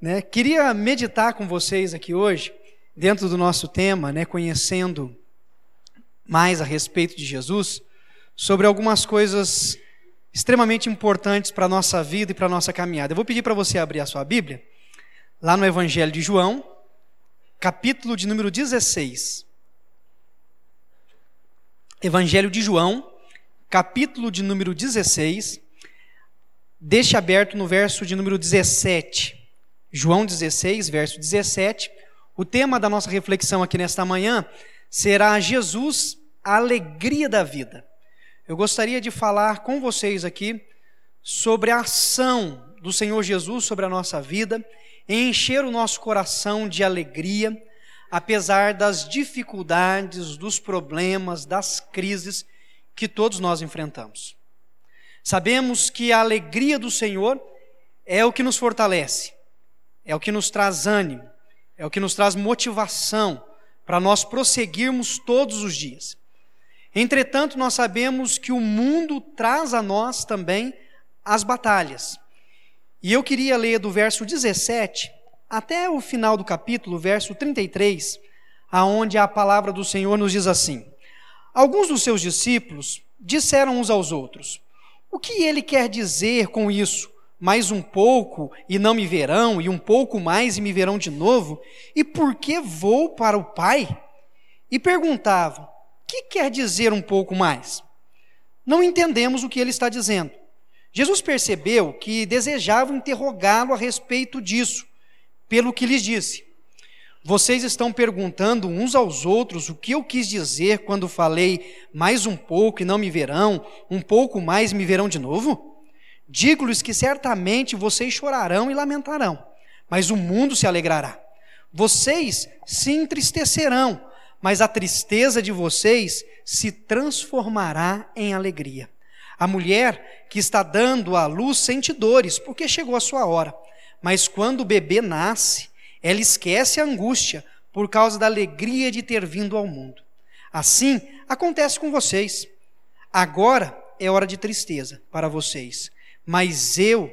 Né? Queria meditar com vocês aqui hoje, dentro do nosso tema, né, conhecendo mais a respeito de Jesus, sobre algumas coisas extremamente importantes para a nossa vida e para a nossa caminhada. Eu vou pedir para você abrir a sua Bíblia, lá no Evangelho de João, capítulo de número 16. Evangelho de João, capítulo de número 16. Deixe aberto no verso de número 17. João 16, verso 17. O tema da nossa reflexão aqui nesta manhã será Jesus, a alegria da vida. Eu gostaria de falar com vocês aqui sobre a ação do Senhor Jesus sobre a nossa vida, encher o nosso coração de alegria, apesar das dificuldades, dos problemas, das crises que todos nós enfrentamos. Sabemos que a alegria do Senhor é o que nos fortalece, é o que nos traz ânimo, é o que nos traz motivação para nós prosseguirmos todos os dias. Entretanto, nós sabemos que o mundo traz a nós também as batalhas. E eu queria ler do verso 17 até o final do capítulo, verso 33, aonde a palavra do Senhor nos diz assim: Alguns dos seus discípulos disseram uns aos outros: O que ele quer dizer com isso? Mais um pouco e não me verão, e um pouco mais e me verão de novo? E por que vou para o Pai? E perguntavam: Que quer dizer um pouco mais? Não entendemos o que ele está dizendo. Jesus percebeu que desejavam interrogá-lo a respeito disso, pelo que lhes disse: Vocês estão perguntando uns aos outros o que eu quis dizer quando falei mais um pouco e não me verão, um pouco mais e me verão de novo? Digo-lhes que certamente vocês chorarão e lamentarão, mas o mundo se alegrará. Vocês se entristecerão, mas a tristeza de vocês se transformará em alegria. A mulher que está dando à luz sente dores, porque chegou a sua hora. Mas quando o bebê nasce, ela esquece a angústia por causa da alegria de ter vindo ao mundo. Assim acontece com vocês. Agora é hora de tristeza para vocês, mas eu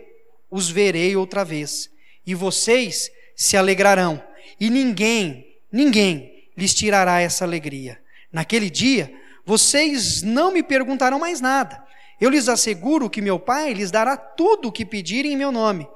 os verei outra vez, e vocês se alegrarão, e ninguém, ninguém lhes tirará essa alegria. Naquele dia, vocês não me perguntarão mais nada. Eu lhes asseguro que meu Pai lhes dará tudo o que pedirem em meu nome.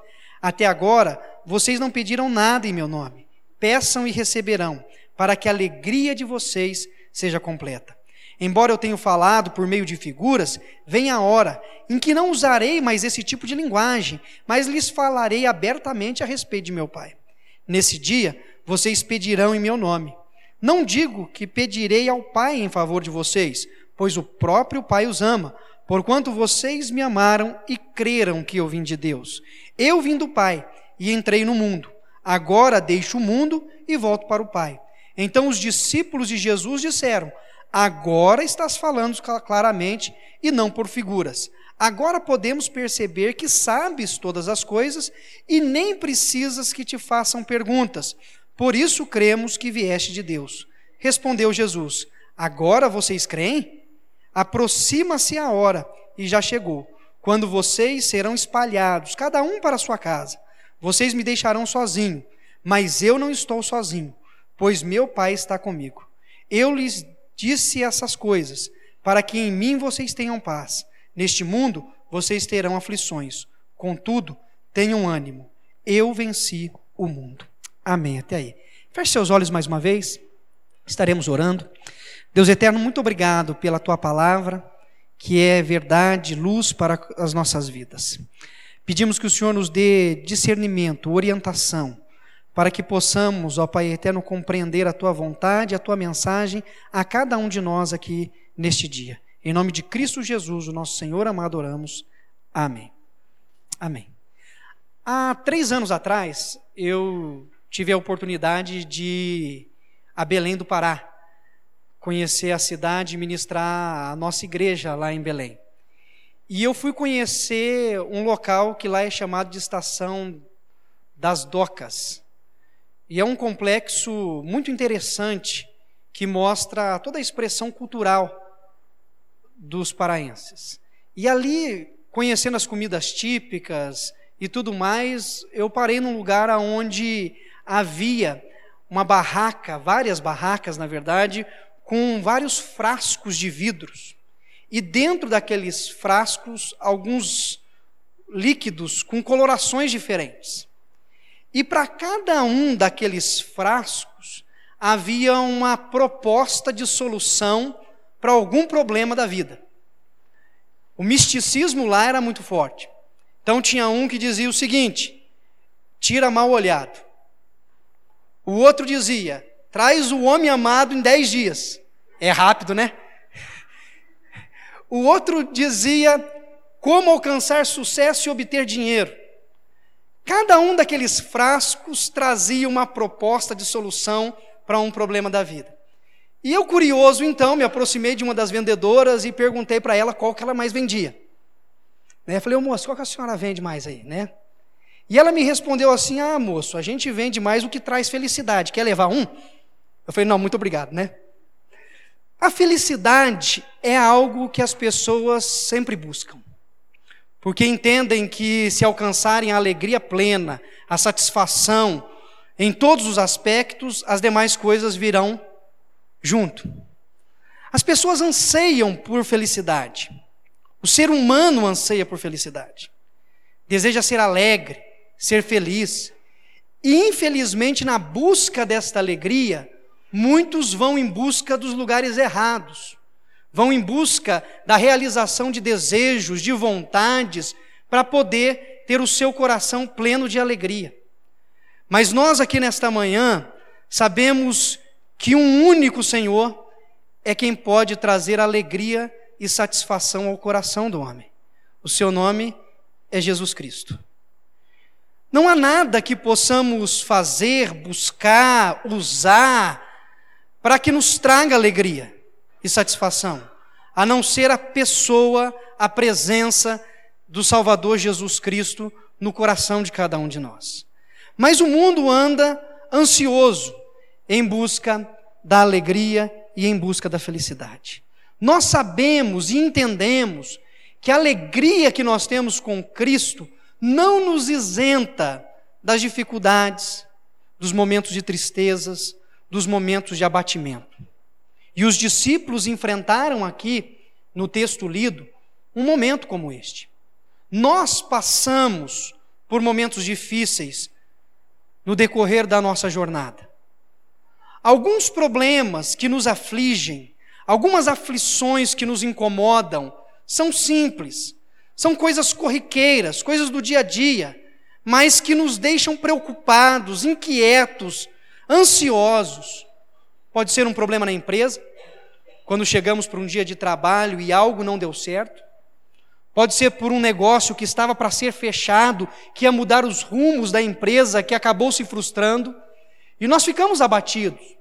Até agora, vocês não pediram nada em meu nome. Peçam e receberão, para que a alegria de vocês seja completa. Embora eu tenha falado por meio de figuras, vem a hora em que não usarei mais esse tipo de linguagem, mas lhes falarei abertamente a respeito de meu Pai. Nesse dia, vocês pedirão em meu nome. Não digo que pedirei ao Pai em favor de vocês, pois o próprio Pai os ama, porquanto vocês me amaram e creram que eu vim de Deus. Eu vim do Pai e entrei no mundo. Agora deixo o mundo e volto para o Pai. Então os discípulos de Jesus disseram: Agora estás falando claramente e não por figuras. Agora podemos perceber que sabes todas as coisas e nem precisas que te façam perguntas. Por isso cremos que vieste de Deus. Respondeu Jesus: Agora vocês creem? Aproxima-se a hora, e já chegou, quando vocês serão espalhados, cada um para sua casa. Vocês me deixarão sozinho, mas eu não estou sozinho, pois meu Pai está comigo. Eu lhes Disse essas coisas, para que em mim vocês tenham paz. Neste mundo vocês terão aflições. Contudo, tenham ânimo. Eu venci o mundo. Amém. Até aí. Feche seus olhos mais uma vez. Estaremos orando. Deus eterno, muito obrigado pela tua palavra, que é verdade, luz para as nossas vidas. Pedimos que o Senhor nos dê discernimento, orientação para que possamos, ó Pai eterno, compreender a tua vontade, a tua mensagem a cada um de nós aqui neste dia. Em nome de Cristo Jesus, o nosso Senhor amado, oramos. Amém. Amém. Há três anos atrás, eu tive a oportunidade de ir a Belém do Pará, conhecer a cidade e ministrar a nossa igreja lá em Belém. E eu fui conhecer um local que lá é chamado de Estação das Docas. E é um complexo muito interessante que mostra toda a expressão cultural dos paraenses. E ali, conhecendo as comidas típicas e tudo mais, eu parei num lugar onde havia uma barraca, várias barracas, na verdade, com vários frascos de vidros. E dentro daqueles frascos, alguns líquidos com colorações diferentes. E para cada um daqueles frascos havia uma proposta de solução para algum problema da vida. O misticismo lá era muito forte. Então tinha um que dizia o seguinte: tira mal olhado. O outro dizia: traz o homem amado em dez dias. É rápido, né? O outro dizia: como alcançar sucesso e obter dinheiro. Cada um daqueles frascos trazia uma proposta de solução para um problema da vida. E eu, curioso, então, me aproximei de uma das vendedoras e perguntei para ela qual que ela mais vendia. Né? Falei, ô moço, qual que a senhora vende mais aí, né? E ela me respondeu assim: Ah, moço, a gente vende mais o que traz felicidade. Quer levar um? Eu falei: Não, muito obrigado, né? A felicidade é algo que as pessoas sempre buscam, porque entendem que se alcançarem a alegria plena, a satisfação em todos os aspectos, as demais coisas virão junto. As pessoas anseiam por felicidade. O ser humano anseia por felicidade. Deseja ser alegre, ser feliz. E infelizmente, na busca desta alegria, muitos vão em busca dos lugares errados. Vão em busca da realização de desejos, de vontades, para poder ter o seu coração pleno de alegria. Mas nós aqui nesta manhã sabemos que um único Senhor é quem pode trazer alegria e satisfação ao coração do homem. O seu nome é Jesus Cristo. Não há nada que possamos fazer, buscar, usar para que nos traga alegria e satisfação, a não ser a pessoa, a presença do Salvador Jesus Cristo no coração de cada um de nós. Mas o mundo anda ansioso em busca da alegria e em busca da felicidade. Nós sabemos e entendemos que a alegria que nós temos com Cristo não nos isenta das dificuldades, dos momentos de tristezas, dos momentos de abatimento. E os discípulos enfrentaram aqui, no texto lido, um momento como este. Nós passamos por momentos difíceis no decorrer da nossa jornada. Alguns problemas que nos afligem, algumas aflições que nos incomodam, são simples, são coisas corriqueiras, coisas do dia a dia, mas que nos deixam preocupados, inquietos, ansiosos. Pode ser um problema na empresa, quando chegamos para um dia de trabalho e algo não deu certo. Pode ser por um negócio que estava para ser fechado, que ia mudar os rumos da empresa, que acabou se frustrando. E nós ficamos abatidos.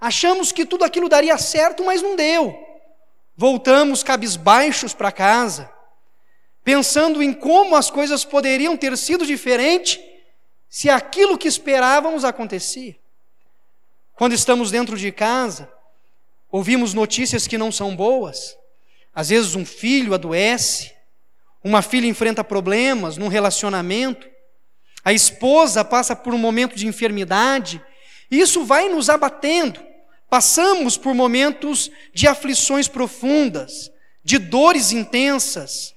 Achamos que tudo aquilo daria certo, mas não deu. Voltamos cabisbaixos para casa pensando em como as coisas poderiam ter sido diferentes se aquilo que esperávamos acontecia. Quando estamos dentro de casa, ouvimos notícias que não são boas. Às vezes um filho adoece, uma filha enfrenta problemas num relacionamento, a esposa passa por um momento de enfermidade, isso vai nos abatendo. Passamos por momentos de aflições profundas, de dores intensas,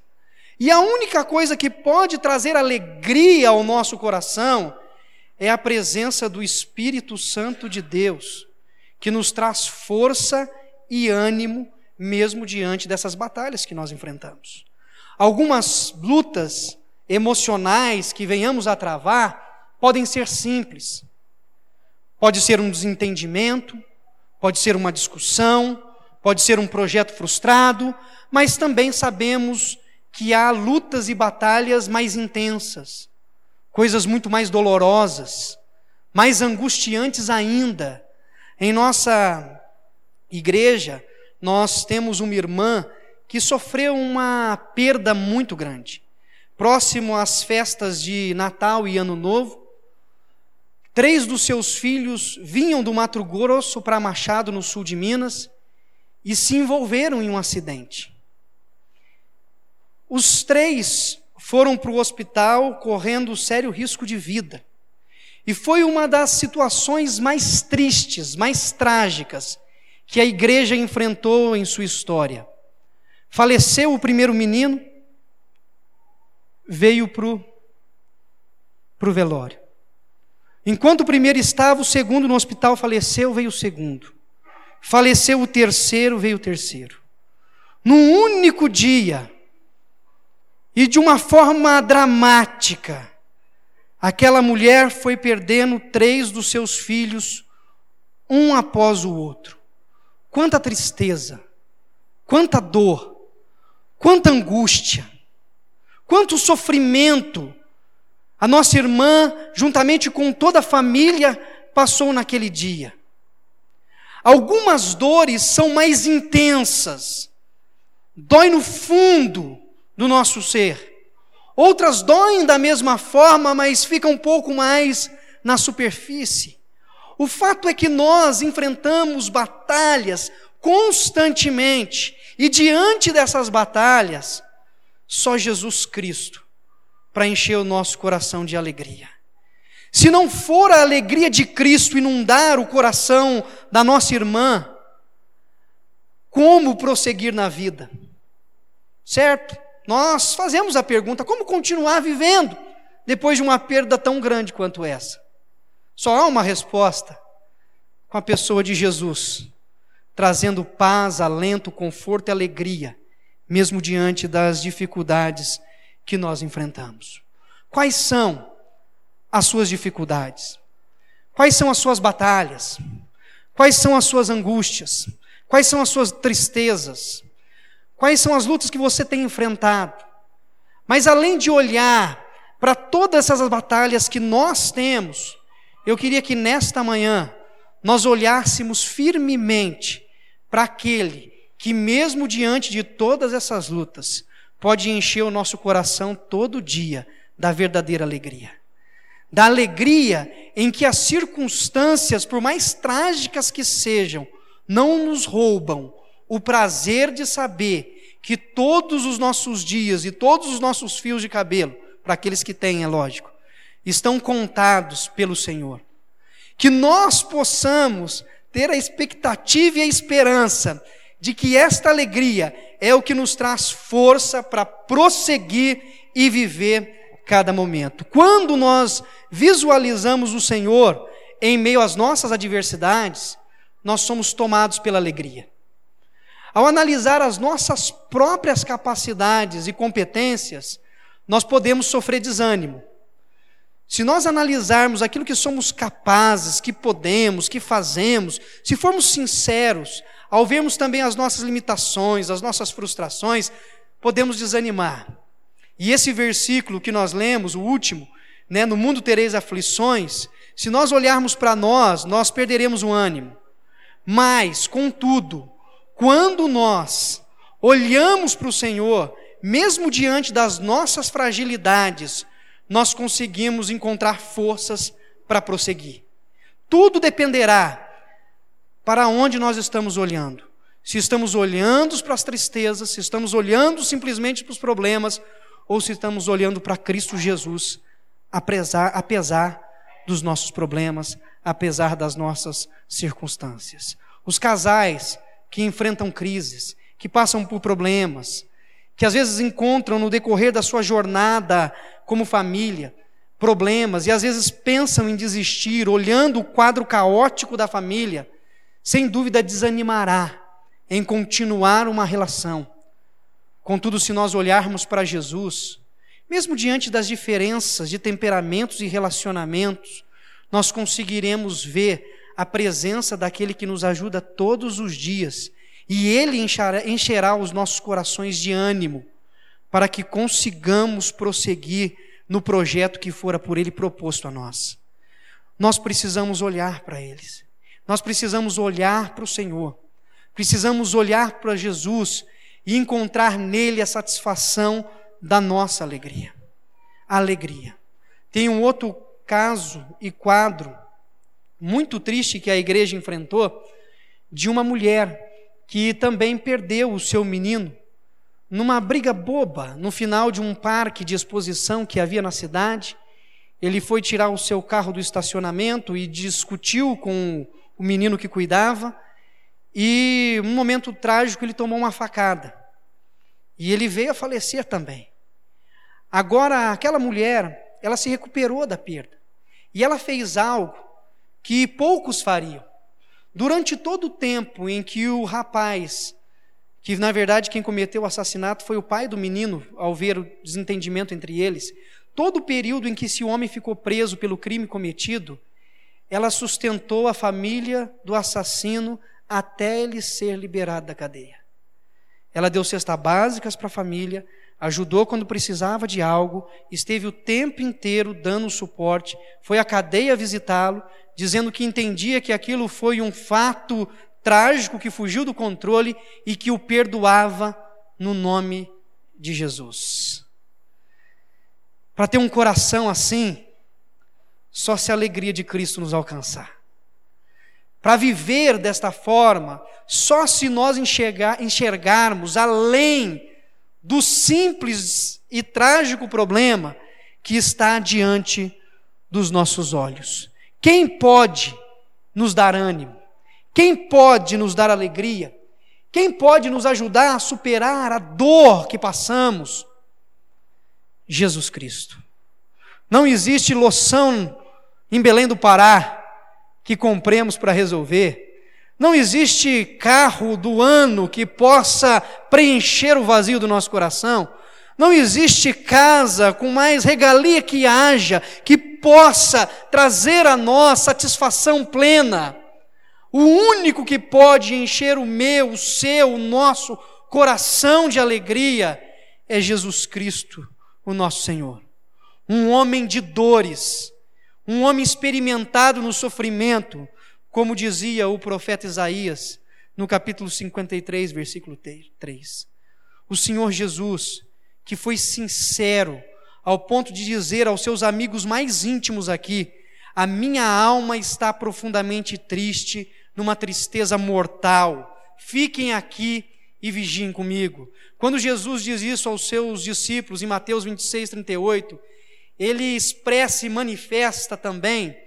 e a única coisa que pode trazer alegria ao nosso coração é a presença do Espírito Santo de Deus, que nos traz força e ânimo mesmo diante dessas batalhas que nós enfrentamos. Algumas lutas emocionais que venhamos a travar podem ser simples. Pode ser um desentendimento, pode ser uma discussão, pode ser um projeto frustrado, mas também sabemos que há lutas e batalhas mais intensas, coisas muito mais dolorosas, mais angustiantes ainda. Em nossa igreja, nós temos uma irmã que sofreu uma perda muito grande. Próximo às festas de Natal e Ano Novo, três dos seus filhos vinham do Mato Grosso para Machado, no sul de Minas, e se envolveram em um acidente. Os três foram para o hospital correndo sério risco de vida. E foi uma das situações mais tristes, mais trágicas que a igreja enfrentou em sua história. Faleceu o primeiro menino, veio para o velório. Enquanto o primeiro estava, o segundo no hospital faleceu, veio o segundo. Faleceu o terceiro, veio o terceiro. Num único dia, e de uma forma dramática, aquela mulher foi perdendo três dos seus filhos, um após o outro. Quanta tristeza, quanta dor, quanta angústia, quanto sofrimento a nossa irmã, juntamente com toda a família, passou naquele dia. Algumas dores são mais intensas, dói no fundo do nosso ser. Outras doem da mesma forma, mas ficam um pouco mais na superfície. O fato é que nós enfrentamos batalhas constantemente, e diante dessas batalhas, só Jesus Cristo para encher o nosso coração de alegria. Se não for a alegria de Cristo inundar o coração da nossa irmã, como prosseguir na vida? Certo? Nós fazemos a pergunta: como continuar vivendo depois de uma perda tão grande quanto essa? Só há uma resposta com a pessoa de Jesus, trazendo paz, alento, conforto e alegria, mesmo diante das dificuldades que nós enfrentamos. Quais são as suas dificuldades? Quais são as suas batalhas? Quais são as suas angústias? Quais são as suas tristezas? Quais são as lutas que você tem enfrentado? Mas além de olhar para todas essas batalhas que nós temos, eu queria que nesta manhã nós olhássemos firmemente para aquele que, mesmo diante de todas essas lutas, pode encher o nosso coração todo dia da verdadeira alegria. Da alegria em que as circunstâncias, por mais trágicas que sejam, não nos roubam o prazer de saber que todos os nossos dias e todos os nossos fios de cabelo, para aqueles que têm, é lógico, estão contados pelo Senhor. Que nós possamos ter a expectativa e a esperança de que esta alegria é o que nos traz força para prosseguir e viver cada momento. Quando nós visualizamos o Senhor em meio às nossas adversidades, nós somos tomados pela alegria. Ao analisar as nossas próprias capacidades e competências, nós podemos sofrer desânimo. Se nós analisarmos aquilo que somos capazes, que podemos, que fazemos, se formos sinceros, ao vermos também as nossas limitações, as nossas frustrações, podemos desanimar. E esse versículo que nós lemos, o último, né, no mundo tereis aflições, se nós olharmos para nós, nós perderemos o ânimo. Mas, contudo, quando nós olhamos para o Senhor, mesmo diante das nossas fragilidades, nós conseguimos encontrar forças para prosseguir. Tudo dependerá para onde nós estamos olhando. Se estamos olhando para as tristezas, se estamos olhando simplesmente para os problemas, ou se estamos olhando para Cristo Jesus, apesar, apesar dos nossos problemas, apesar das nossas circunstâncias. Os casais que enfrentam crises, que passam por problemas, que às vezes encontram no decorrer da sua jornada como família problemas e às vezes pensam em desistir, olhando o quadro caótico da família, sem dúvida desanimará em continuar uma relação. Contudo, se nós olharmos para Jesus, mesmo diante das diferenças de temperamentos e relacionamentos, nós conseguiremos ver a presença daquele que nos ajuda todos os dias, e ele encherá, encherá os nossos corações de ânimo, para que consigamos prosseguir no projeto que fora por ele proposto a nós. Nós precisamos olhar para eles. Nós precisamos olhar para o Senhor, precisamos olhar para Jesus e encontrar nele a satisfação da nossa alegria. Alegria. Tem um outro caso e quadro muito triste que a igreja enfrentou de uma mulher que também perdeu o seu menino numa briga boba, no final de um parque de exposição que havia na cidade. Ele foi tirar o seu carro do estacionamento e discutiu com o menino que cuidava. E, um momento trágico, ele tomou uma facada. E ele veio a falecer também. Agora, aquela mulher, ela se recuperou da perda. E ela fez algo que poucos fariam. Durante todo o tempo em que o rapaz, que na verdade quem cometeu o assassinato foi o pai do menino, ao ver o desentendimento entre eles, todo o período em que esse homem ficou preso pelo crime cometido, ela sustentou a família do assassino até ele ser liberado da cadeia. Ela deu cestas básicas para a família, ajudou quando precisava de algo, esteve o tempo inteiro dando suporte, foi à cadeia visitá-lo, dizendo que entendia que aquilo foi um fato trágico que fugiu do controle e que o perdoava no nome de Jesus. Para ter um coração assim, só se a alegria de Cristo nos alcançar. Para viver desta forma, só se nós enxergar, enxergarmos além do simples e trágico problema que está diante dos nossos olhos. Quem pode nos dar ânimo? Quem pode nos dar alegria? Quem pode nos ajudar a superar a dor que passamos? Jesus Cristo. Não existe loção em Belém do Pará que compremos para resolver. Não existe carro do ano que possa preencher o vazio do nosso coração. Não existe casa com mais regalia que haja que possa trazer a nós satisfação plena. O único que pode encher o meu, o seu, o nosso coração de alegria é Jesus Cristo, o nosso Senhor. Um homem de dores, um homem experimentado no sofrimento, como dizia o profeta Isaías no capítulo 53, versículo 3. O Senhor Jesus que foi sincero ao ponto de dizer aos seus amigos mais íntimos aqui: A minha alma está profundamente triste, numa tristeza mortal. Fiquem aqui e vigiem comigo. Quando Jesus diz isso aos seus discípulos em Mateus 26, 38, ele expressa e manifesta também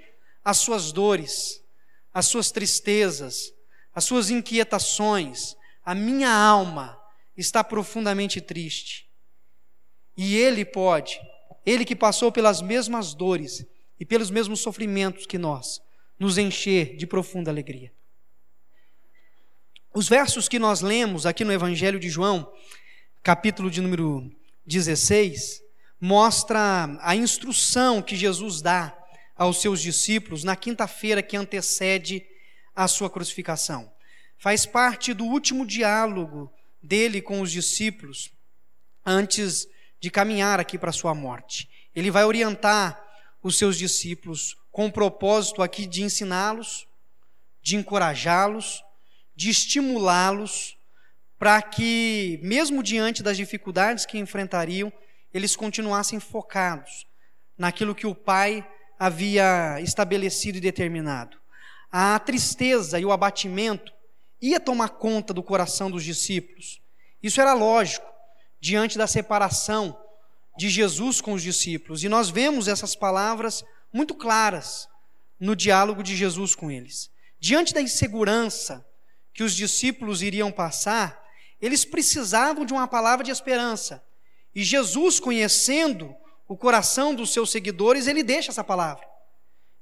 as suas dores, as suas tristezas, as suas inquietações. A minha alma está profundamente triste. E Ele pode, Ele que passou pelas mesmas dores e pelos mesmos sofrimentos que nós, nos encher de profunda alegria. Os versos que nós lemos aqui no Evangelho de João, capítulo de número 16, mostra a instrução que Jesus dá aos seus discípulos na quinta-feira que antecede a sua crucificação. Faz parte do último diálogo dele com os discípulos antes de caminhar aqui para a sua morte. Ele vai orientar os seus discípulos com o propósito aqui de ensiná-los, de encorajá-los, de estimulá-los para que, mesmo diante das dificuldades que enfrentariam, eles continuassem focados naquilo que o Pai havia estabelecido e determinado. A tristeza e o abatimento ia tomar conta do coração dos discípulos. Isso era lógico diante da separação de Jesus com os discípulos. E nós vemos essas palavras muito claras no diálogo de Jesus com eles. Diante da insegurança que os discípulos iriam passar, eles precisavam de uma palavra de esperança. E Jesus, conhecendo o coração dos seus seguidores, ele deixa essa palavra.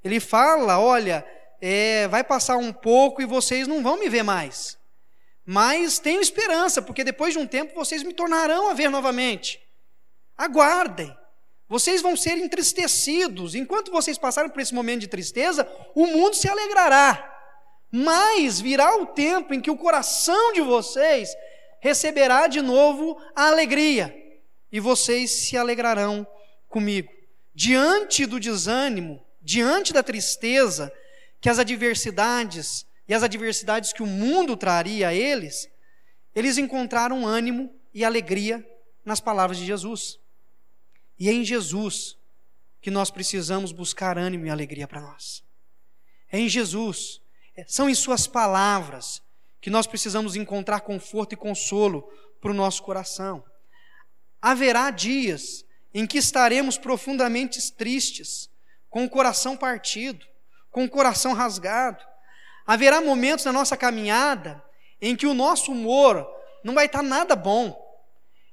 Ele fala: olha, é, vai passar um pouco e vocês não vão me ver mais. Mas tenho esperança, porque depois de um tempo vocês me tornarão a ver novamente. Aguardem. Vocês vão ser entristecidos. Enquanto vocês passarem por esse momento de tristeza, o mundo se alegrará. Mas virá o tempo em que o coração de vocês receberá de novo a alegria, e vocês se alegrarão comigo. Diante do desânimo, diante da tristeza que as adversidades e as adversidades que o mundo traria a eles, eles encontraram ânimo e alegria nas palavras de Jesus. E é em Jesus que nós precisamos buscar ânimo e alegria para nós. É em Jesus, é, são em Suas palavras que nós precisamos encontrar conforto e consolo para o nosso coração. haverá dias em que estaremos profundamente tristes, com o coração partido, com o coração rasgado. Haverá momentos na nossa caminhada em que o nosso humor não vai estar nada bom,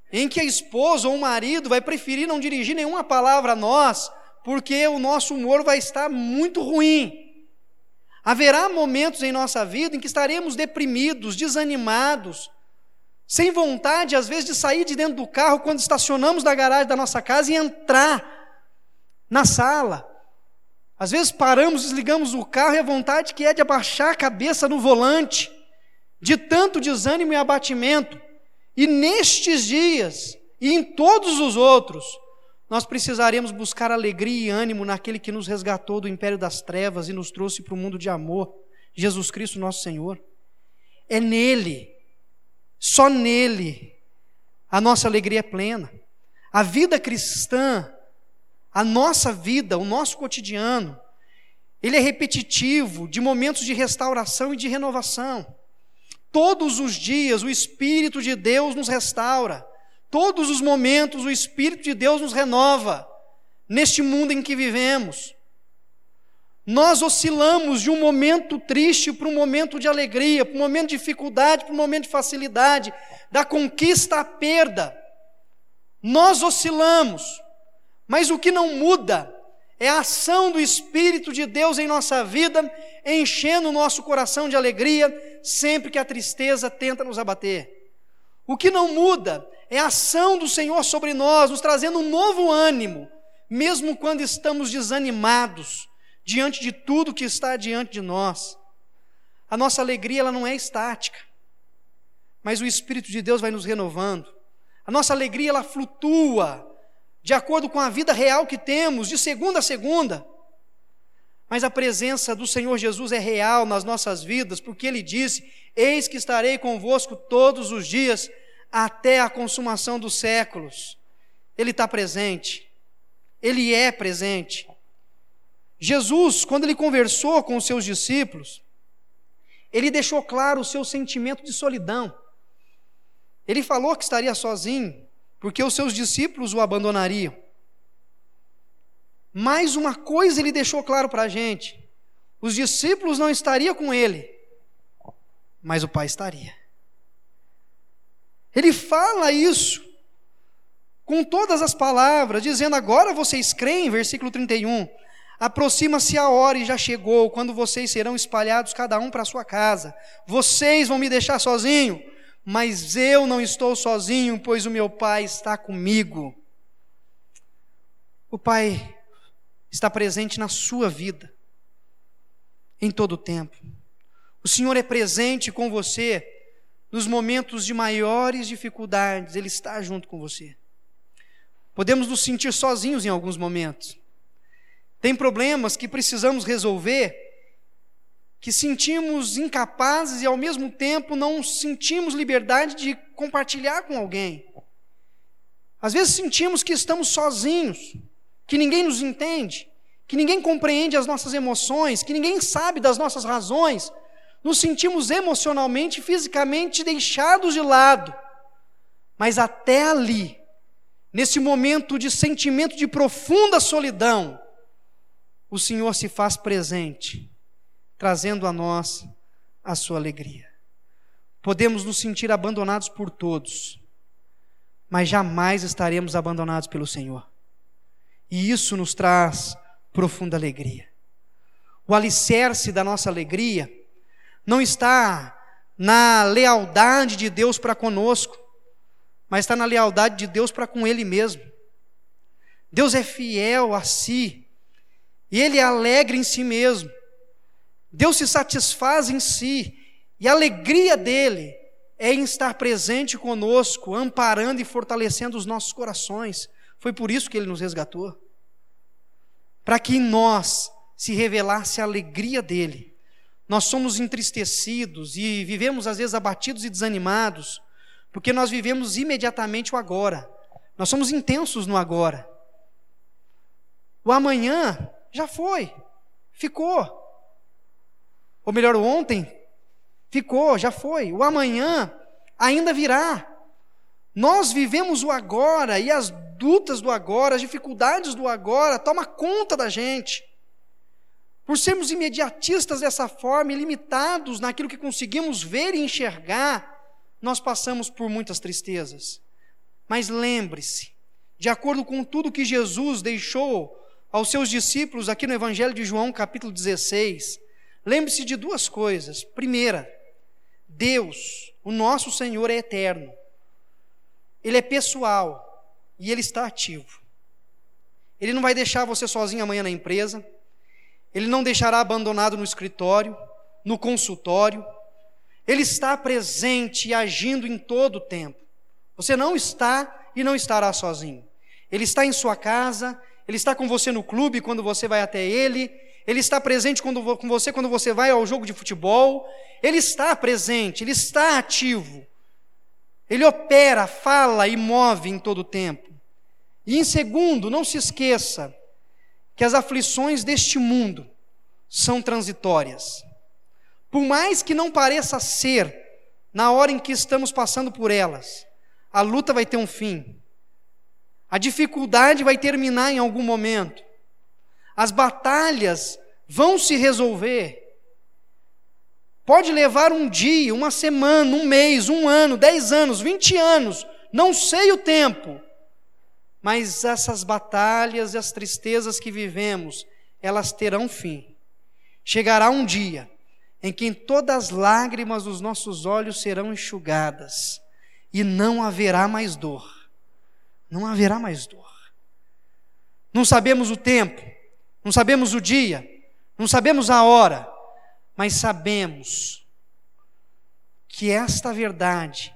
em que a esposa ou o marido vai preferir não dirigir nenhuma palavra a nós, porque o nosso humor vai estar muito ruim. Haverá momentos em nossa vida em que estaremos deprimidos, desanimados, sem vontade, às vezes, de sair de dentro do carro quando estacionamos na garagem da nossa casa e entrar na sala. Às vezes paramos, desligamos o carro e a vontade que é de abaixar a cabeça no volante, de tanto desânimo e abatimento. E nestes dias, e em todos os outros, nós precisaremos buscar alegria e ânimo naquele que nos resgatou do império das trevas e nos trouxe para o mundo de amor, Jesus Cristo, nosso Senhor. É nele, só nele, a nossa alegria é plena. A vida cristã, a nossa vida, o nosso cotidiano, ele é repetitivo, de momentos de restauração e de renovação. Todos os dias o Espírito de Deus nos restaura. Todos os momentos o Espírito de Deus nos renova. Neste mundo em que vivemos. Nós oscilamos de um momento triste para um momento de alegria, para um momento de dificuldade, para um momento de facilidade, da conquista à perda. Nós oscilamos, mas o que não muda é a ação do Espírito de Deus em nossa vida, enchendo o nosso coração de alegria, sempre que a tristeza tenta nos abater. O que não muda é a ação do Senhor sobre nós, nos trazendo um novo ânimo, mesmo quando estamos desanimados diante de tudo que está diante de nós. A nossa alegria ela não é estática, mas o Espírito de Deus vai nos renovando. A nossa alegria ela flutua de acordo com a vida real que temos, de segunda a segunda. Mas a presença do Senhor Jesus é real nas nossas vidas, porque Ele disse: Eis que estarei convosco todos os dias, até a consumação dos séculos. Ele está presente, Ele é presente. Jesus, quando ele conversou com os seus discípulos, ele deixou claro o seu sentimento de solidão. Ele falou que estaria sozinho, porque os seus discípulos o abandonariam. Mais uma coisa ele deixou claro para a gente: os discípulos não estariam com ele, mas o Pai estaria. Ele fala isso com todas as palavras, dizendo: Agora vocês creem, versículo 31. Aproxima-se a hora e já chegou, quando vocês serão espalhados, cada um para sua casa. Vocês vão me deixar sozinho, mas eu não estou sozinho, pois o meu Pai está comigo. O Pai está presente na sua vida, em todo o tempo. O Senhor é presente com você nos momentos de maiores dificuldades, Ele está junto com você. Podemos nos sentir sozinhos em alguns momentos. Tem problemas que precisamos resolver, que sentimos incapazes e ao mesmo tempo não sentimos liberdade de compartilhar com alguém. Às vezes sentimos que estamos sozinhos, que ninguém nos entende, que ninguém compreende as nossas emoções, que ninguém sabe das nossas razões, nos sentimos emocionalmente e fisicamente deixados de lado. Mas até ali, nesse momento de sentimento de profunda solidão, o Senhor se faz presente, trazendo a nós a sua alegria. Podemos nos sentir abandonados por todos, mas jamais estaremos abandonados pelo Senhor. E isso nos traz profunda alegria. O alicerce da nossa alegria não está na lealdade de Deus para conosco, mas está na lealdade de Deus para com Ele mesmo. Deus é fiel a si, e Ele é alegre em si mesmo. Deus se satisfaz em si, e a alegria dele é em estar presente conosco, amparando e fortalecendo os nossos corações. Foi por isso que Ele nos resgatou para que em nós se revelasse a alegria dele. Nós somos entristecidos e vivemos às vezes abatidos e desanimados, porque nós vivemos imediatamente o agora. Nós somos intensos no agora. O amanhã já foi, ficou. Ou melhor, o ontem ficou, já foi. O amanhã ainda virá. Nós vivemos o agora e as lutas do agora, as dificuldades do agora, toma conta da gente. Por sermos imediatistas dessa forma e limitados naquilo que conseguimos ver e enxergar, nós passamos por muitas tristezas. Mas lembre-se, de acordo com tudo que Jesus deixou aos seus discípulos aqui no Evangelho de João, capítulo 16, lembre-se de duas coisas. Primeira, Deus, o nosso Senhor, é eterno. Ele é pessoal e ele está ativo. Ele não vai deixar você sozinho amanhã na empresa. Ele não deixará abandonado no escritório, no consultório. Ele está presente e agindo em todo o tempo. Você não está e não estará sozinho. Ele está em sua casa, ele está com você no clube quando você vai até ele, ele está presente quando, com você quando você vai ao jogo de futebol, ele está presente, ele está ativo. Ele opera, fala e move em todo o tempo. E em segundo, não se esqueça que as aflições deste mundo são transitórias. Por mais que não pareça ser na hora em que estamos passando por elas, a luta vai ter um fim. A dificuldade vai terminar em algum momento. As batalhas vão se resolver. Pode levar um dia, uma semana, um mês, um ano, dez anos, vinte anos, não sei o tempo. Mas essas batalhas e as tristezas que vivemos, elas terão fim. Chegará um dia em que todas as lágrimas dos nossos olhos serão enxugadas e não haverá mais dor. Não haverá mais dor. Não sabemos o tempo, não sabemos o dia, não sabemos a hora, mas sabemos que esta verdade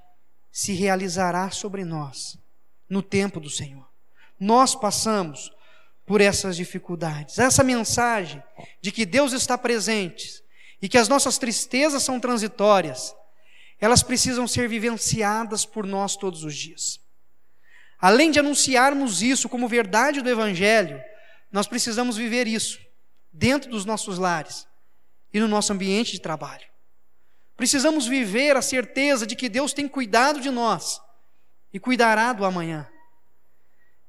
se realizará sobre nós no tempo do Senhor. Nós passamos por essas dificuldades. Essa mensagem de que Deus está presente e que as nossas tristezas são transitórias, elas precisam ser vivenciadas por nós todos os dias. Além de anunciarmos isso como verdade do Evangelho, nós precisamos viver isso dentro dos nossos lares e no nosso ambiente de trabalho. Precisamos viver a certeza de que Deus tem cuidado de nós e cuidará do amanhã.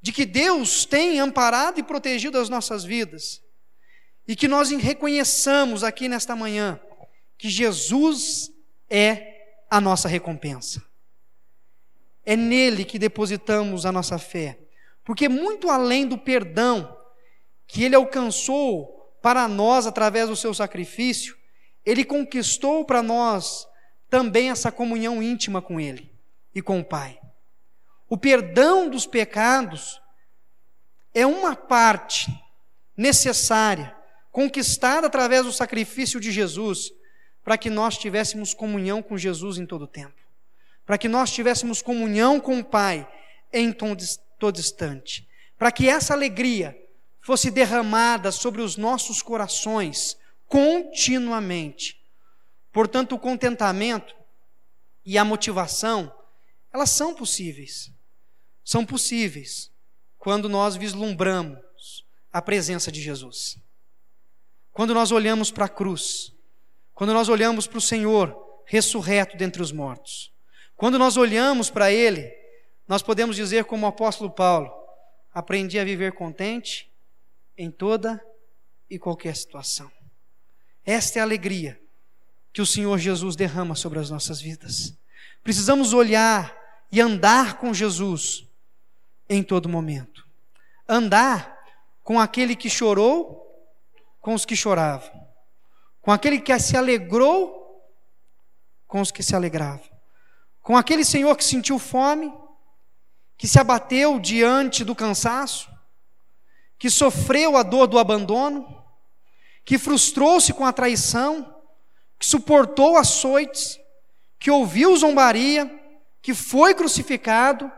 De que Deus tem amparado e protegido as nossas vidas. E que nós reconheçamos aqui nesta manhã que Jesus é a nossa recompensa. É nele que depositamos a nossa fé. Porque muito além do perdão que ele alcançou para nós através do seu sacrifício, ele conquistou para nós também essa comunhão íntima com ele e com o Pai. O perdão dos pecados é uma parte necessária, conquistada através do sacrifício de Jesus, para que nós tivéssemos comunhão com Jesus em todo o tempo, para que nós tivéssemos comunhão com o Pai em todo instante, para que essa alegria fosse derramada sobre os nossos corações continuamente. Portanto, o contentamento e a motivação, elas são possíveis. São possíveis quando nós vislumbramos a presença de Jesus. Quando nós olhamos para a cruz, quando nós olhamos para o Senhor ressurreto dentre os mortos. Quando nós olhamos para Ele, nós podemos dizer, como o apóstolo Paulo: aprendi a viver contente em toda e qualquer situação. Esta é a alegria que o Senhor Jesus derrama sobre as nossas vidas. Precisamos olhar e andar com Jesus em todo momento. Andar com aquele que chorou, com os que choravam. Com aquele que se alegrou, com os que se alegravam. Com aquele Senhor que sentiu fome, que se abateu diante do cansaço, que sofreu a dor do abandono, que frustrou-se com a traição, que suportou açoites, que ouviu zombaria, que foi crucificado,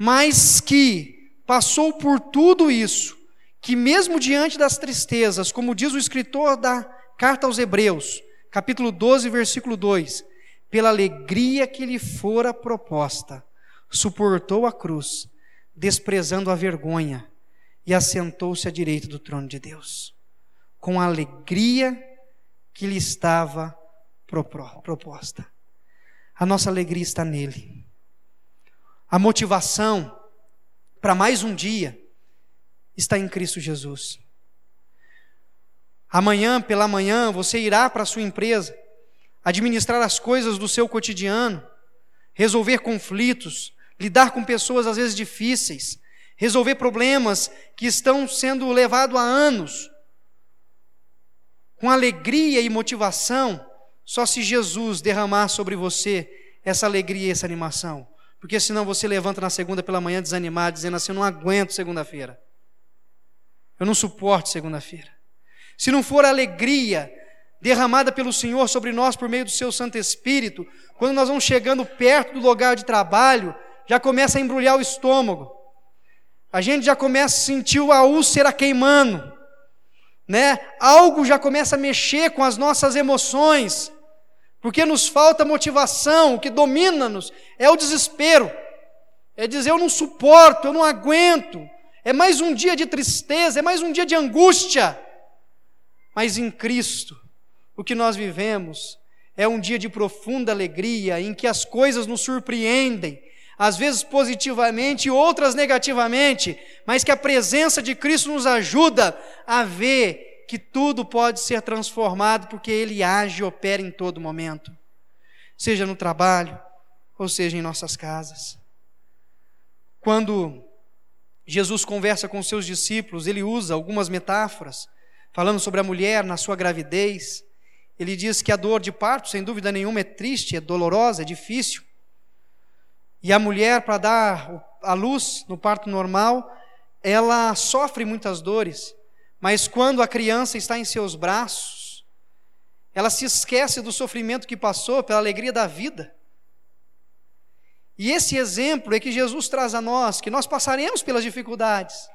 mas que passou por tudo isso, que mesmo diante das tristezas, como diz o escritor da carta aos Hebreus, capítulo 12, versículo 2, pela alegria que lhe fora proposta, suportou a cruz, desprezando a vergonha e assentou-se à direita do trono de Deus, com a alegria que lhe estava proposta. A nossa alegria está nele. a motivação para mais um dia está em Cristo Jesus. Amanhã pela manhã você irá para a sua empresa, administrar as coisas do seu cotidiano, resolver conflitos, lidar com pessoas às vezes difíceis, resolver problemas que estão sendo levados há anos. Com alegria e motivação, só se Jesus derramar sobre você essa alegria e essa animação. Porque senão você levanta na segunda pela manhã desanimado, dizendo assim: Eu não aguento segunda-feira. Eu não suporto segunda-feira. Se não for alegria derramada pelo Senhor sobre nós por meio do seu Santo Espírito, quando nós vamos chegando perto do lugar de trabalho, já começa a embrulhar o estômago. A gente já começa a sentir a úlcera queimando, né? Algo já começa a mexer com as nossas emoções, porque nos falta motivação, o que domina-nos é o desespero. É dizer eu não suporto, eu não aguento. É mais um dia de tristeza, é mais um dia de angústia. Mas em Cristo, o que nós vivemos é um dia de profunda alegria, em que as coisas nos surpreendem, às vezes positivamente, outras negativamente, mas que a presença de Cristo nos ajuda a ver que tudo pode ser transformado, porque Ele age e opera em todo momento, seja no trabalho, ou seja em nossas casas. Quando Jesus conversa com seus discípulos, ele usa algumas metáforas, falando sobre a mulher na sua gravidez. Ele diz que a dor de parto, sem dúvida nenhuma, é triste, é dolorosa, é difícil. E a mulher, para dar a luz no parto normal, ela sofre muitas dores, mas quando a criança está em seus braços, ela se esquece do sofrimento que passou pela alegria da vida. E esse exemplo é que Jesus traz a nós, que nós passaremos pelas dificuldades,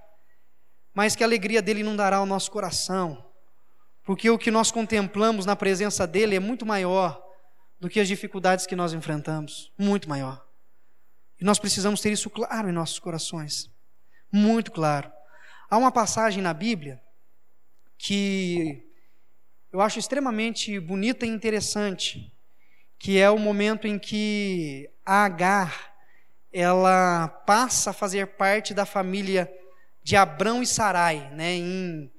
mas que a alegria dele inundará o nosso coração, porque o que nós contemplamos na presença dele é muito maior do que as dificuldades que nós enfrentamos, muito maior. E nós precisamos ter isso claro em nossos corações, muito claro. Há uma passagem na Bíblia que eu acho extremamente bonita e interessante, que é o momento em que Agar ela passa a fazer parte da família de Abrão e Sarai, né? Em,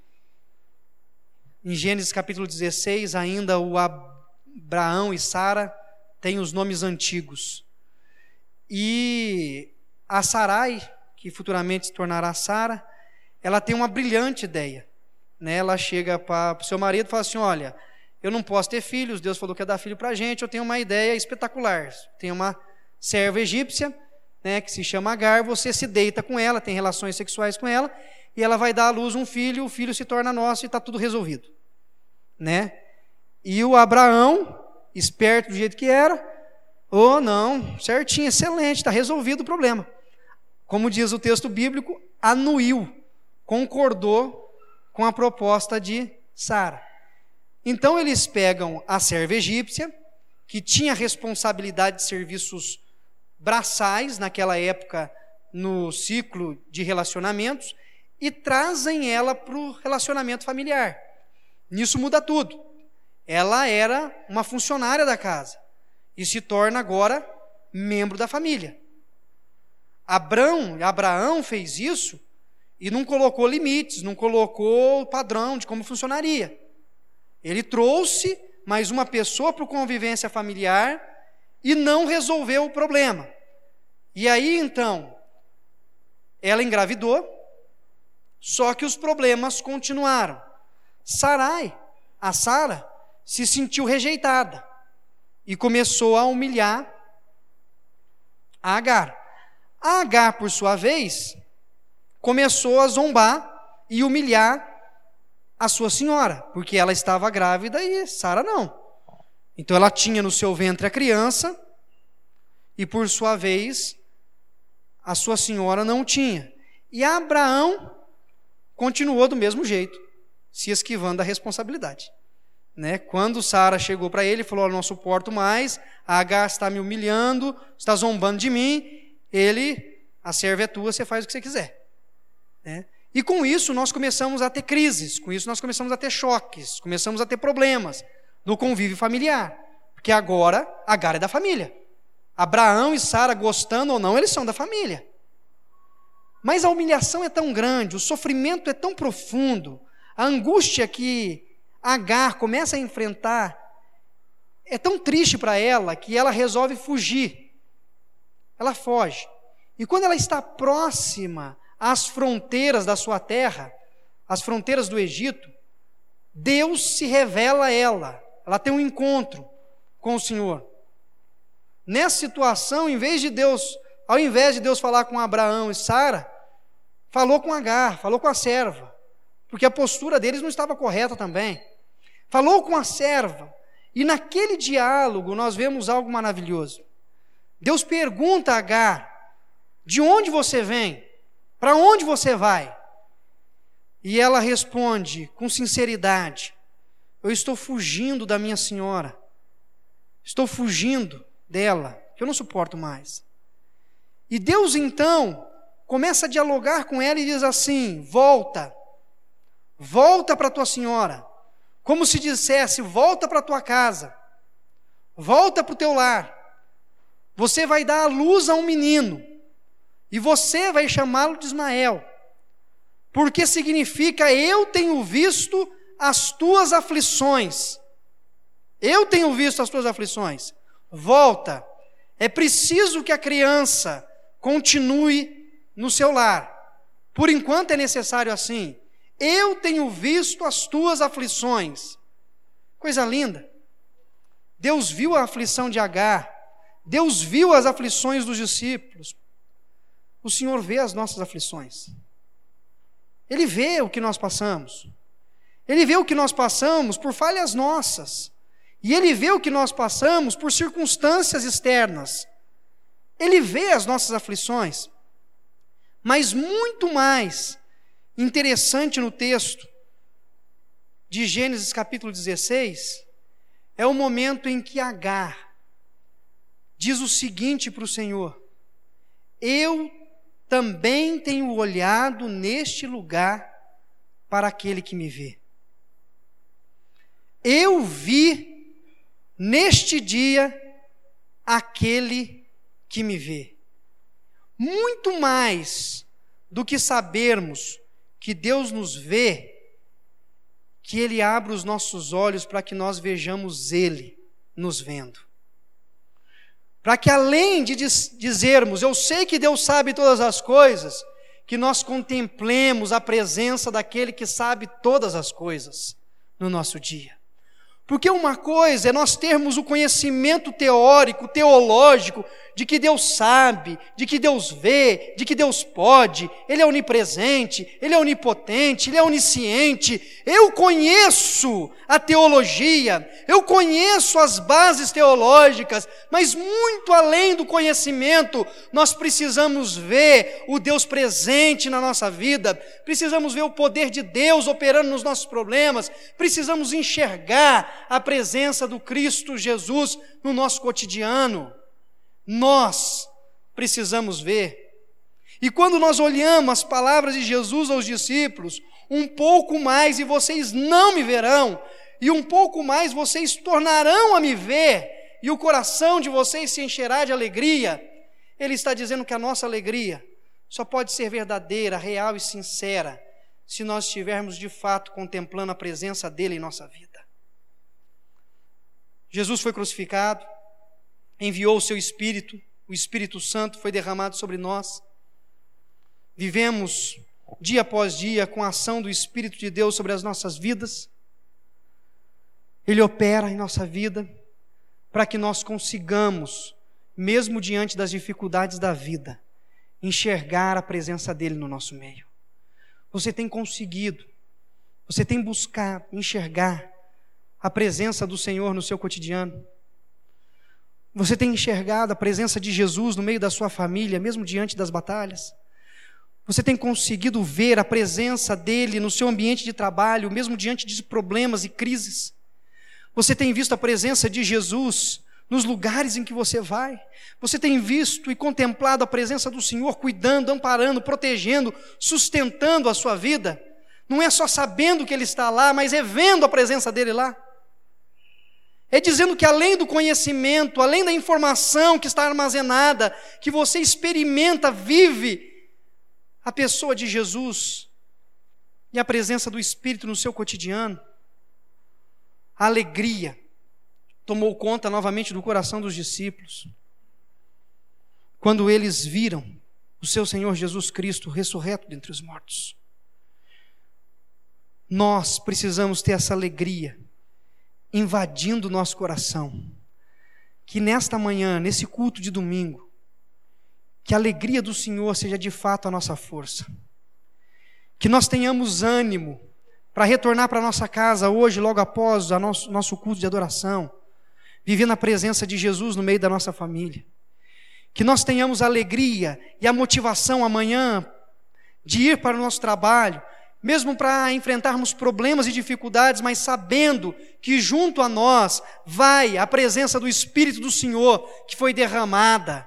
em Gênesis capítulo 16, ainda o Abraão e Sara têm os nomes antigos. E a Sarai, que futuramente se tornará Sara, ela tem uma brilhante ideia. Né? Ela chega para o seu marido e fala assim: Olha, eu não posso ter filhos, Deus falou que ia dar filho para a gente, eu tenho uma ideia espetacular. Tem uma serva egípcia, né, que se chama Agar, você se deita com ela, tem relações sexuais com ela, e ela vai dar à luz um filho, o filho se torna nosso e está tudo resolvido. Né? E o Abraão, esperto do jeito que era, oh não, certinho, excelente, está resolvido o problema. Como diz o texto bíblico, anuiu, concordou com a proposta de Sara. Então eles pegam a serva egípcia, que tinha responsabilidade de serviços braçais naquela época no ciclo de relacionamentos, e trazem ela para o relacionamento familiar. Nisso muda tudo. Ela era uma funcionária da casa e se torna agora membro da família. Abraão, Abraão fez isso e não colocou limites, não colocou padrão de como funcionaria. Ele trouxe mais uma pessoa para convivência familiar e não resolveu o problema. E aí então, ela engravidou, só que os problemas continuaram. Sarai, a Sara, se sentiu rejeitada e começou a humilhar a Agar. A Agar, por sua vez, começou a zombar e humilhar a sua senhora, porque ela estava grávida e Sara não. Então ela tinha no seu ventre a criança e por sua vez a sua senhora não tinha. E Abraão continuou do mesmo jeito, se esquivando da responsabilidade. Né? Quando Sara chegou para ele e falou: Não suporto mais, a Agar está me humilhando, está zombando de mim. Ele, a serva é tua, você faz o que você quiser. Né? E com isso nós começamos a ter crises, com isso nós começamos a ter choques, começamos a ter problemas no convívio familiar. Porque agora Agar é da família. Abraão e Sara, gostando ou não, eles são da família. Mas a humilhação é tão grande, o sofrimento é tão profundo, a angústia que Agar começa a enfrentar é tão triste para ela que ela resolve fugir. Ela foge. E quando ela está próxima às fronteiras da sua terra, às fronteiras do Egito, Deus se revela a ela. Ela tem um encontro com o Senhor. Nessa situação, em vez de Deus, ao invés de Deus falar com Abraão e Sara, falou com Agar, falou com a serva, porque a postura deles não estava correta também. Falou com a serva, e naquele diálogo nós vemos algo maravilhoso. Deus pergunta a Agar: De onde você vem? Para onde você vai? E ela responde com sinceridade: Eu estou fugindo da minha senhora. Estou fugindo dela, que eu não suporto mais. E Deus então começa a dialogar com ela e diz assim: Volta, volta para tua senhora. Como se dissesse: volta para tua casa, volta para o teu lar. Você vai dar a luz a um menino, e você vai chamá-lo de Ismael, porque significa: eu tenho visto as tuas aflições. Eu tenho visto as tuas aflições. Volta. É preciso que a criança continue no seu lar. Por enquanto é necessário assim. Eu tenho visto as tuas aflições. Coisa linda. Deus viu a aflição de Agar. Deus viu as aflições dos discípulos. O Senhor vê as nossas aflições. Ele vê o que nós passamos. Ele vê o que nós passamos por falhas nossas. E ele vê o que nós passamos por circunstâncias externas. Ele vê as nossas aflições. Mas muito mais interessante no texto de Gênesis capítulo 16 é o momento em que Agar diz o seguinte para o Senhor: Eu também tenho olhado neste lugar para aquele que me vê. Eu vi neste dia aquele que me vê muito mais do que sabermos que Deus nos vê, que Ele abra os nossos olhos para que nós vejamos Ele nos vendo. Para que além de dizermos, eu sei que Deus sabe todas as coisas, que nós contemplemos a presença daquele que sabe todas as coisas no nosso dia. Porque uma coisa é nós termos o conhecimento teórico, teológico, de que Deus sabe, de que Deus vê, de que Deus pode, Ele é onipresente, Ele é onipotente, Ele é onisciente. Eu conheço a teologia, eu conheço as bases teológicas, mas muito além do conhecimento, nós precisamos ver o Deus presente na nossa vida, precisamos ver o poder de Deus operando nos nossos problemas, precisamos enxergar a presença do Cristo Jesus no nosso cotidiano nós precisamos ver. E quando nós olhamos as palavras de Jesus aos discípulos, um pouco mais e vocês não me verão, e um pouco mais vocês tornarão a me ver, e o coração de vocês se encherá de alegria. Ele está dizendo que a nossa alegria só pode ser verdadeira, real e sincera, se nós estivermos de fato contemplando a presença dele em nossa vida. Jesus foi crucificado, enviou o seu Espírito, o Espírito Santo foi derramado sobre nós. Vivemos dia após dia com a ação do Espírito de Deus sobre as nossas vidas. Ele opera em nossa vida para que nós consigamos, mesmo diante das dificuldades da vida, enxergar a presença dele no nosso meio. Você tem conseguido, você tem buscado enxergar a presença do Senhor no seu cotidiano. Você tem enxergado a presença de Jesus no meio da sua família, mesmo diante das batalhas? Você tem conseguido ver a presença dele no seu ambiente de trabalho, mesmo diante de problemas e crises? Você tem visto a presença de Jesus nos lugares em que você vai? Você tem visto e contemplado a presença do Senhor cuidando, amparando, protegendo, sustentando a sua vida? Não é só sabendo que Ele está lá, mas é vendo a presença dele lá. É dizendo que além do conhecimento, além da informação que está armazenada, que você experimenta, vive a pessoa de Jesus e a presença do Espírito no seu cotidiano. A alegria tomou conta novamente do coração dos discípulos. Quando eles viram o seu Senhor Jesus Cristo ressurreto dentre os mortos. Nós precisamos ter essa alegria invadindo o nosso coração. Que nesta manhã, nesse culto de domingo, que a alegria do Senhor seja de fato a nossa força. Que nós tenhamos ânimo para retornar para nossa casa hoje, logo após o nosso, nosso culto de adoração, vivendo a presença de Jesus no meio da nossa família. Que nós tenhamos a alegria e a motivação amanhã de ir para o nosso trabalho, mesmo para enfrentarmos problemas e dificuldades, mas sabendo que junto a nós vai a presença do Espírito do Senhor que foi derramada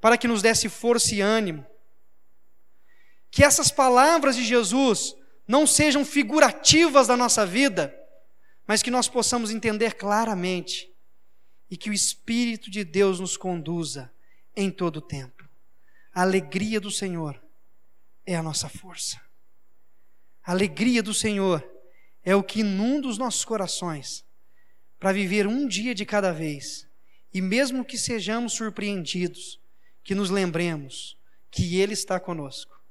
para que nos desse força e ânimo. Que essas palavras de Jesus não sejam figurativas da nossa vida, mas que nós possamos entender claramente e que o Espírito de Deus nos conduza em todo o tempo. A alegria do Senhor é a nossa força. A alegria do Senhor é o que inunda os nossos corações para viver um dia de cada vez. E mesmo que sejamos surpreendidos, que nos lembremos que Ele está conosco